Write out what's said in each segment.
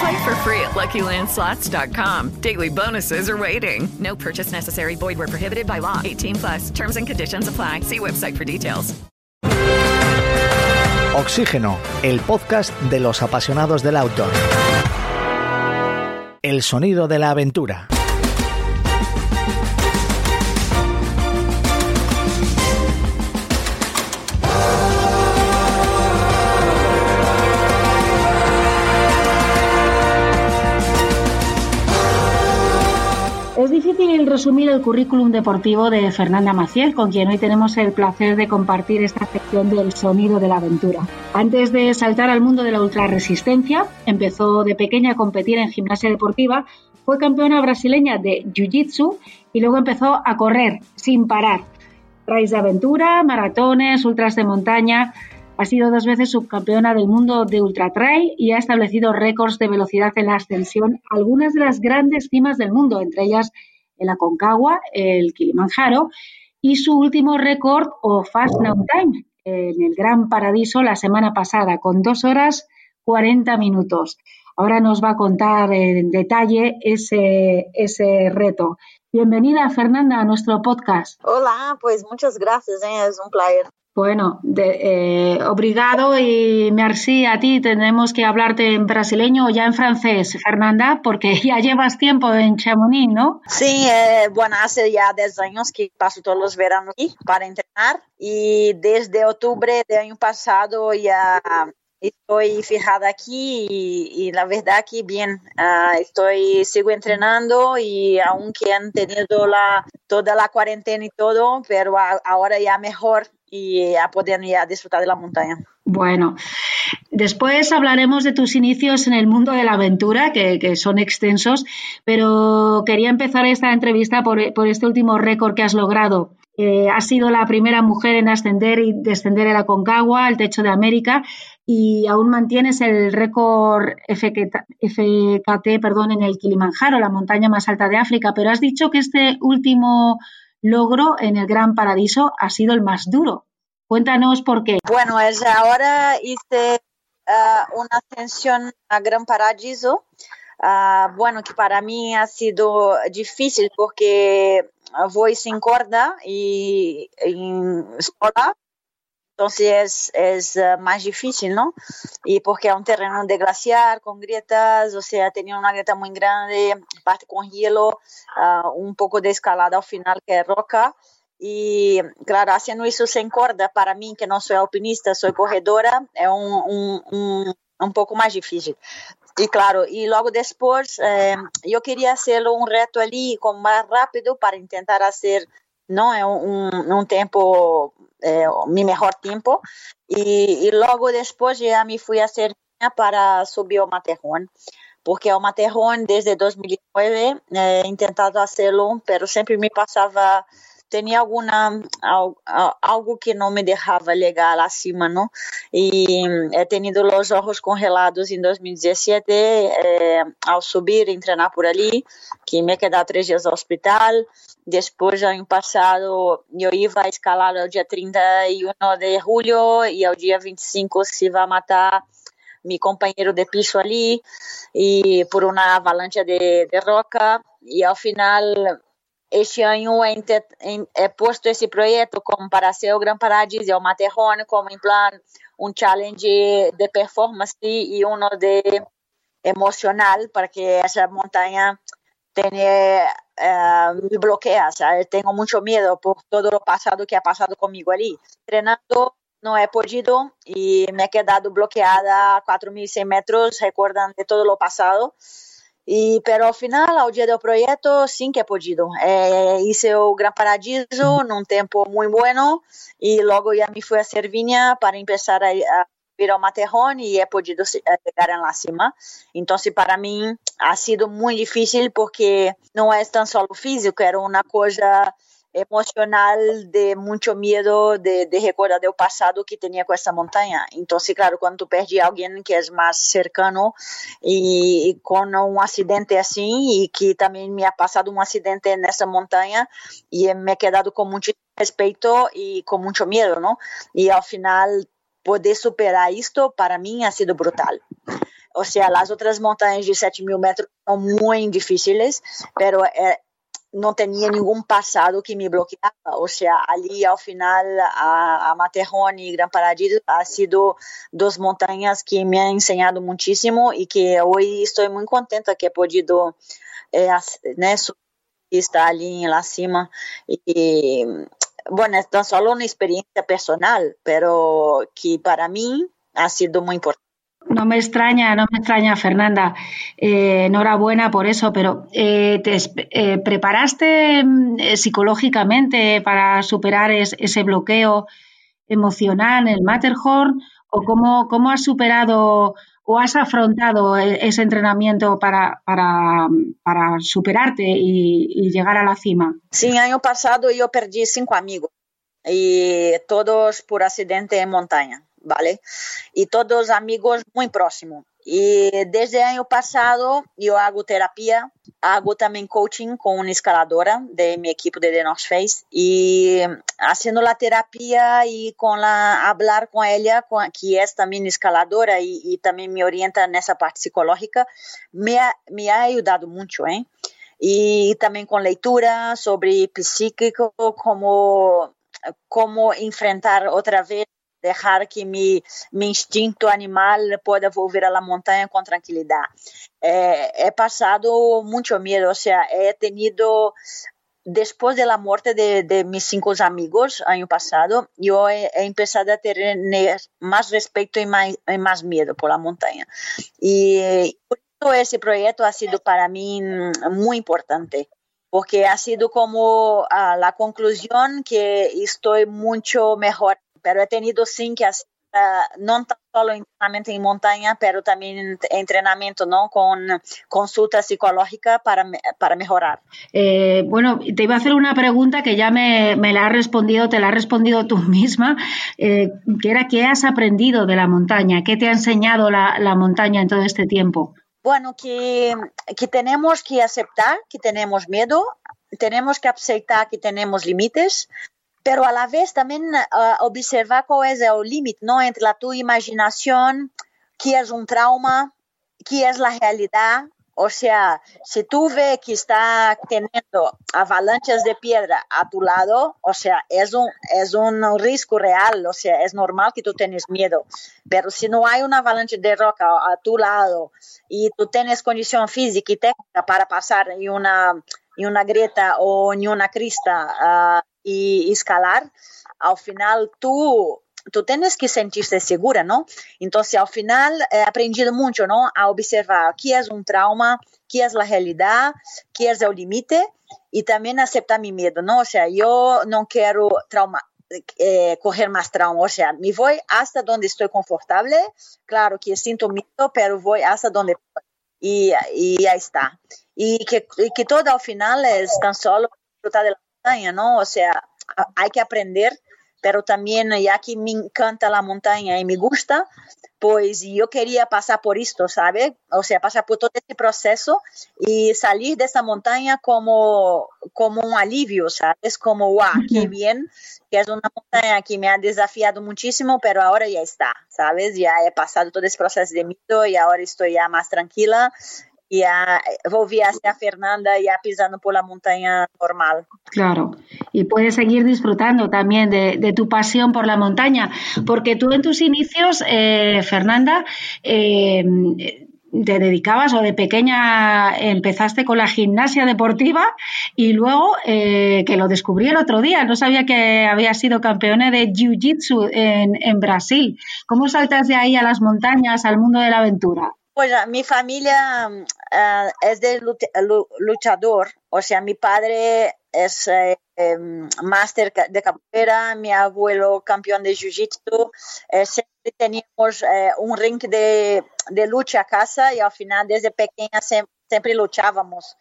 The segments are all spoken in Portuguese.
Play for free at LuckyLandSlots.com. Daily bonuses are waiting. No purchase necessary. Void where prohibited by law. 18 plus. Terms and conditions apply. See website for details. Oxígeno, el podcast de los apasionados del auto. El sonido de la aventura. Resumir el currículum deportivo de Fernanda Maciel, con quien hoy tenemos el placer de compartir esta sección del sonido de la aventura. Antes de saltar al mundo de la ultrarresistencia, empezó de pequeña a competir en gimnasia deportiva, fue campeona brasileña de Jiu-Jitsu y luego empezó a correr sin parar. Raíz de aventura, maratones, ultras de montaña. Ha sido dos veces subcampeona del mundo de ultra trail y ha establecido récords de velocidad en la ascensión a algunas de las grandes cimas del mundo, entre ellas el Aconcagua, el Kilimanjaro y su último récord o Fast Now Time en el Gran Paradiso la semana pasada con dos horas 40 minutos. Ahora nos va a contar en detalle ese, ese reto. Bienvenida, Fernanda, a nuestro podcast. Hola, pues muchas gracias, ¿eh? es un placer. Bueno, de, eh, obrigado y merci a ti. Tenemos que hablarte en brasileño o ya en francés, Fernanda, porque ya llevas tiempo en Chamonix, ¿no? Sí, eh, bueno, hace ya 10 años que paso todos los veranos aquí para entrenar y desde octubre del año pasado ya estoy fijada aquí y, y la verdad que bien, uh, estoy, sigo entrenando y aunque han tenido la, toda la cuarentena y todo, pero a, ahora ya mejor y a poder disfrutar de la montaña. Bueno, después hablaremos de tus inicios en el mundo de la aventura, que, son extensos, pero quería empezar esta entrevista por, por este último récord que has logrado. Eh, has sido la primera mujer en ascender y descender el Aconcagua, el techo de América, y aún mantienes el récord FKT, FKT perdón, en el Kilimanjaro, la montaña más alta de África, pero has dicho que este último logro en el Gran Paradiso ha sido el más duro. Cuéntanos por qué. Bueno, es ahora hice uh, una ascensión a Gran Paradiso. Uh, bueno, que para mí ha sido difícil porque voy sin corda y, y sola es, es uh, más difícil, ¿no? Y porque es un terreno de glaciar, con grietas, o sea, tenía una grieta muy grande, parte con hielo, uh, un poco de escalada al final que es roca. Y claro, haciendo eso sin corda, para mí, que no soy alpinista, soy corredora, es un, un, un, un poco más difícil. Y claro, y luego después eh, yo quería hacerlo un reto allí con más rápido para intentar hacer no un, un tiempo eh, mi mejor tiempo y, y, luego después ya me fui a hacer para subir al Matterhorn porque el Matterhorn desde 2009 eh, he intentado hacerlo pero siempre me pasaba tenía alguna algo que no me dejaba llegar acima, ¿no? Y he tenido los ojos congelados en 2017 eh, al subir, entrenar por allí, que me he quedado tres días al hospital. Después, año pasado, yo iba a escalar el día 31 de julio y el día 25 se a matar mi compañero de piso allí y por una avalancha de, de roca y al final este ano é, é posto esse projeto como para ser o Gran Paradiso, o Matterhorn, como em plano um challenge de performance e um de emocional para que essa montanha tenha eh, me bloquea, ¿sabes? tengo mucho miedo por todo lo pasado que ha pasado conmigo allí. Entrenando no he podido y me he quedado bloqueada a 4.100 metros, recuerdan de todo lo pasado. E, pero ao final, ao dia do projeto, sim que é podido. É, hice o Gran Paradiso num tempo muito bueno e logo já me fui a Cervinha para começar a, a ir ao Materrón e é podido chegar lá cima. Então, para mim, ha sido muito difícil porque não é tão só físico, era uma coisa emocional de mucho miedo de, de recordar del pasado que tenía con esa montaña. Entonces, claro, cuando tú perdí a alguien que es más cercano y, con un accidente así y que también me ha pasado un accidente en esa montaña y me he quedado con mucho respeto y con mucho miedo, ¿no? Y al final poder superar esto para mí ha sido brutal. O sea, las otras montañas de 7.000 metros son muy difíciles, pero não tinha nenhum passado que me bloqueava. Ou seja, ali ao final, a, a Materrone e Gran Paradiso ha sido duas montanhas que me han ensinado muitíssimo e que hoje estou muito contenta que he podido eh, né, estar ali lá cima. E, bueno, é só uma experiência personal, pero que para mim ha sido muito importante. No me extraña, no me extraña, Fernanda. Eh, enhorabuena por eso, pero eh, ¿te eh, preparaste mm, psicológicamente para superar ese bloqueo emocional en el Matterhorn? ¿O cómo, has superado o has afrontado e, ese entrenamiento para, superarte y, llegar a la cima? Sí, año pasado yo perdí cinco amigos y todos por accidente en montaña. ¿Vale? Y todos amigos muy próximos. Y desde el año pasado yo hago terapia, hago también coaching con una escaladora de mi equipo de The North Face y haciendo la terapia y con la hablar con ella, con, que es también escaladora y, y, también me orienta en esa parte psicológica, me ha, me ha ayudado mucho, ¿eh? Y también con lectura sobre psíquico, como cómo enfrentar otra vez dejar que mi, mi instinto animal pueda volver a la montaña con tranquilidad. Eh, he pasado mucho miedo, o sea, he tenido después de la muerte de, de, cinco amigos año pasado, yo he, he, empezado a tener más respeto y más, y más miedo por la montaña. Y todo ese proyecto ha sido para mí muy importante, porque ha sido como uh, la conclusión que estoy mucho mejor pero he tenido sim que hacer uh, no solo entrenamiento en montaña, pero también entrenamiento ¿no? con consulta psicológica para, para mejorar. Eh, bueno, te iba a hacer una pregunta que ya me, me la has respondido, te la has respondido tú misma, eh, que era ¿qué has aprendido de la montaña? ¿Qué te ha enseñado la, la montaña en todo este tiempo? Bueno, que, que tenemos que aceptar que tenemos miedo, tenemos que aceptar que tenemos límites, pero a la vez también uh, observar cuál es el límite ¿no? entre la tu imaginación, qué es un trauma, qué es la realidad. O sea, si tú ves que está teniendo avalanchas de piedra a tu lado, o sea, es un, es un riesgo real, o sea, es normal que tú tengas miedo. Pero si no hay una avalancha de roca a tu lado y tú tienes condición física y técnica para pasar en una, en una grieta o en una crista, uh, y escalar, al final tú, tú tienes que sentirte segura, ¿no? Entonces, al final he aprendido mucho, ¿no? A observar qué es un trauma, qué es la realidad, qué es el límite y también aceptar mi miedo, ¿no? O sea, yo no quiero trauma, eh, coger más trauma, o sea, me voy hasta donde estoy confortable, claro que siento miedo, pero voy hasta donde y, y ahí está. Y que, y que todo al final es tan solo disfrutar de la montaña, ¿no? O sea, hay que aprender, pero también ya que me encanta la montaña y me gusta, pues yo quería pasar por esto, ¿sabe? O sea, pasar por todo este proceso y salir de esa montaña como, como un alivio, ¿sabes? Como, wow, qué bien, que es una montaña que me ha desafiado muchísimo, pero ahora ya está, ¿sabes? Ya he pasado todo ese proceso de miedo y ahora estoy ya más tranquila y a, volví hacia Fernanda ya pisando por la montaña normal. Claro, y puedes seguir disfrutando también de, de tu pasión por la montaña, porque tú en tus inicios, eh, Fernanda, eh, te dedicabas o de pequeña empezaste con la gimnasia deportiva y luego eh, que lo descubrí el otro día, no sabía que había sido campeona de Jiu-Jitsu en, en Brasil. ¿Cómo saltas de ahí a las montañas, al mundo de la aventura? Pues mi familia uh, es de luchador, o sea, mi padre es eh, eh, máster de capoeira, mi abuelo campeón de jiu-jitsu, eh, siempre teníamos eh, un ring de, de, lucha a casa y al final desde pequeña sempre, sempre luchábamos.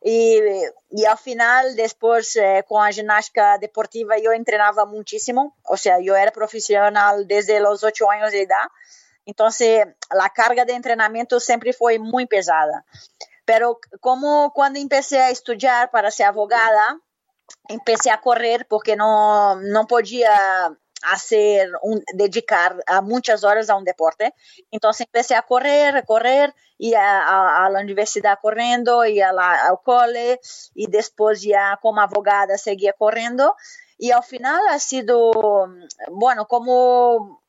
E, e ao final, depois, eh, com a ginástica deportiva, eu treinava muitíssimo. Ou seja, eu era profissional desde os oito anos de idade. Então, a carga de treinamento sempre foi muito pesada. Pero como quando comecei a estudar para ser advogada, comecei a correr porque não podia hacer un, dedicar a muchas horas a un deporte. Entonces empecé a correr, a correr, y a, a, a la universidad corriendo, y a la, al cole, después ya como abogada seguía corriendo. Y al final ha sido, bueno, como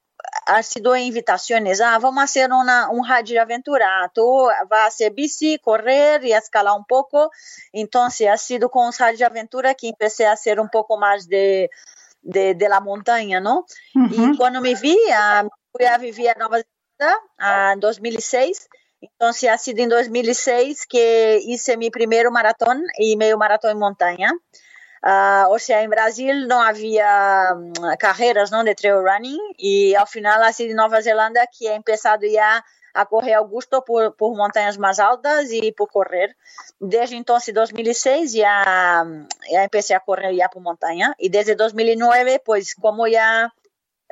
ha sido invitaciones, ah, vamos a hacer una, un de aventura, ah, tú vas a hacer bici, correr y escalar un poco. Entonces ha sido con radio de aventura que empecé a hacer un poco más de de, de la montaña, ¿no? Y cuando me vi, uh, fui a vivir a Nueva Zelanda en 2006. Entonces ha sido en 2006 que hice mi primer maratón y medio maratón en montaña. Uh, o sea, en Brasil no había um, carreras ¿no? de trail running y al final ha sido en Nueva Zelanda que he empezado ya a correr ao gosto por, por montanhas mais altas e por correr. Desde então, 2006, já, já comecei a correr já por montanha. E desde 2009, pois, como já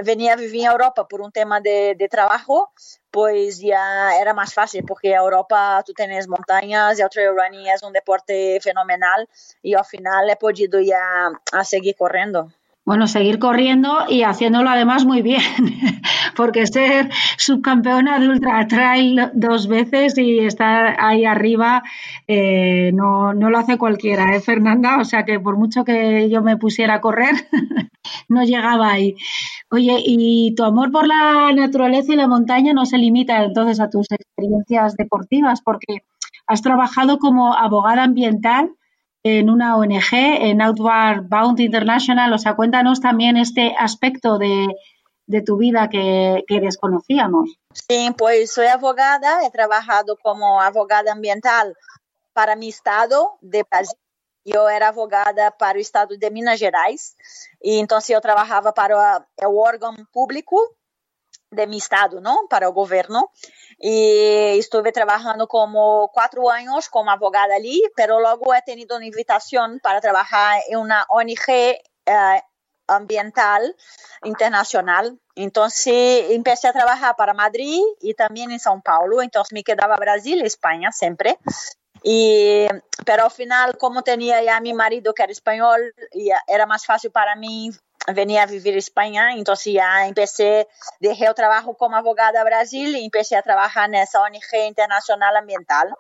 venia a viver em Europa por um tema de, de trabalho, pois já era mais fácil, porque a Europa tu tens montanhas e o trail running é um deporte fenomenal e ao final he podido já a seguir correndo. Bueno, seguir corriendo y haciéndolo además muy bien, porque ser subcampeona de Ultra Trail dos veces y estar ahí arriba eh, no, no, lo hace cualquiera, ¿eh, Fernanda? O sea que por mucho que yo me pusiera a correr, no llegaba ahí. Oye, y tu amor por la naturaleza y la montaña no se limita entonces a tus experiencias deportivas, porque has trabajado como abogada ambiental en una ONG, en Outward Bound International. O sea, cuéntanos también este aspecto de, de tu vida que, que, desconocíamos. Sí, pues soy abogada, he trabajado como abogada ambiental para mi estado de Brasil. Eu era advogada para o estado de Minas Gerais e então eu trabalhava para o órgão público de mi estado, não, para o governo. E estive trabalhando como quatro anos como advogada ali, pero logo he tenido uma invitação para trabalhar em uma ONG eh, ambiental internacional. Então, comecei a trabalhar para Madrid e também em São Paulo. Então, me quedava Brasil e Espanha sempre. E, pero ao final, como tinha já meu marido que era espanhol, era mais fácil para mim venía a vivir en España, entonces ya empecé, dejé el trabajo como abogada a Brasil y empecé a trabajar en esa ONG internacional ambiental.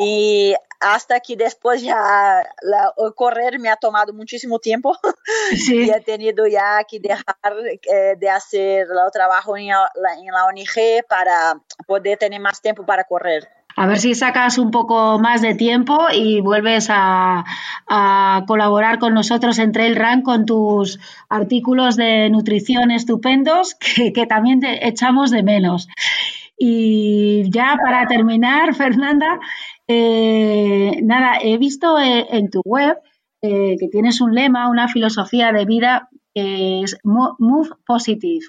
Y hasta que ya la, el correr me ha tomado muchísimo tiempo sí. y he tenido ya que dejar eh, de hacer el trabajo en la, en la ONG para poder tener más tiempo para correr a ver si sacas un poco más de tiempo y vuelves a, colaborar con nosotros en Trail Run con tus artículos de nutrición estupendos que, que también te echamos de menos. Y ya para terminar, Fernanda, eh, nada, he visto eh, en tu web eh, que tienes un lema, una filosofía de vida que es Move Positive.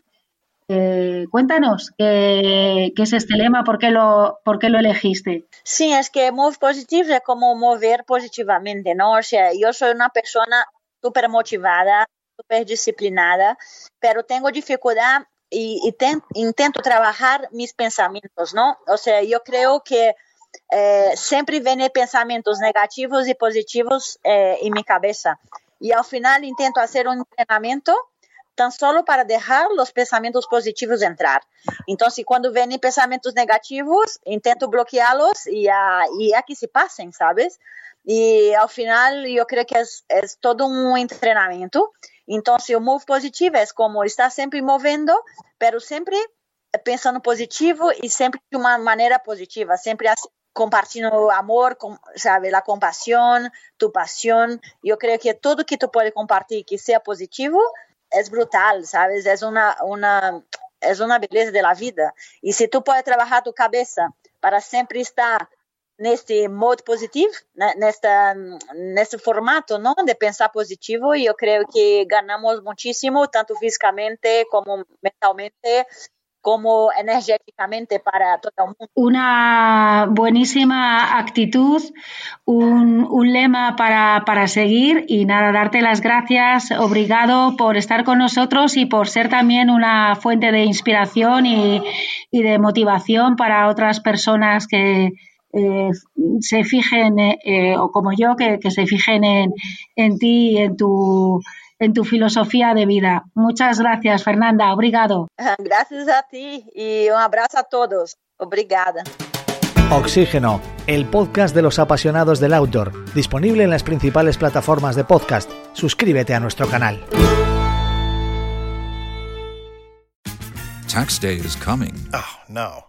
Eh, cuéntanos ¿qué, ¿qué, es este lema, por qué, lo, por qué lo elegiste. Sí, es que Move Positive es como mover positivamente, ¿no? O sea, yo soy una persona súper motivada, súper disciplinada, pero tengo dificultad y, y ten, intento trabajar mis pensamientos, ¿no? O sea, yo creo que eh, siempre vienen pensamientos negativos y positivos eh, en mi cabeza. Y al final intento hacer un entrenamiento tan solo para dejar os pensamentos positivos entrar. Se quando vêm pensamentos negativos, intento bloqueá-los e, a, e a que se passem, sabes? E ao final, eu creio que é, todo um treinamento. Então, o move positivo é como estar sempre movendo, pero sempre pensando positivo e sempre de uma maneira positiva, sempre assim, compartilhando amor, com, sabe, a compaixão, tu paixão. Eu creio que tudo que tu pode compartilhar que seja positivo é brutal, sabes? É uma uma é uma beleza da vida. E se tu pode trabalhar tu cabeça para sempre estar neste modo positivo, nesta, nesse formato não de pensar positivo, e eu creio que ganhamos muitíssimo, tanto fisicamente como mentalmente, como energéticamente para todo el mundo. Una buenísima actitud, un, un lema para, para, seguir y nada, darte las gracias, obrigado por estar con nosotros y por ser también una fuente de inspiración y, de motivación para otras personas que, eh, se fijen, eh, o como yo, que, que se fijen en, en ti y en tu en tu filosofía de vida. Muchas gracias, Fernanda. Obrigado. Gracias a ti y un abrazo a todos. Obrigada. Oxígeno, el podcast de los apasionados del outdoor, disponible en las principales plataformas de podcast. Suscríbete a nuestro canal. Tax day is coming. Oh, no.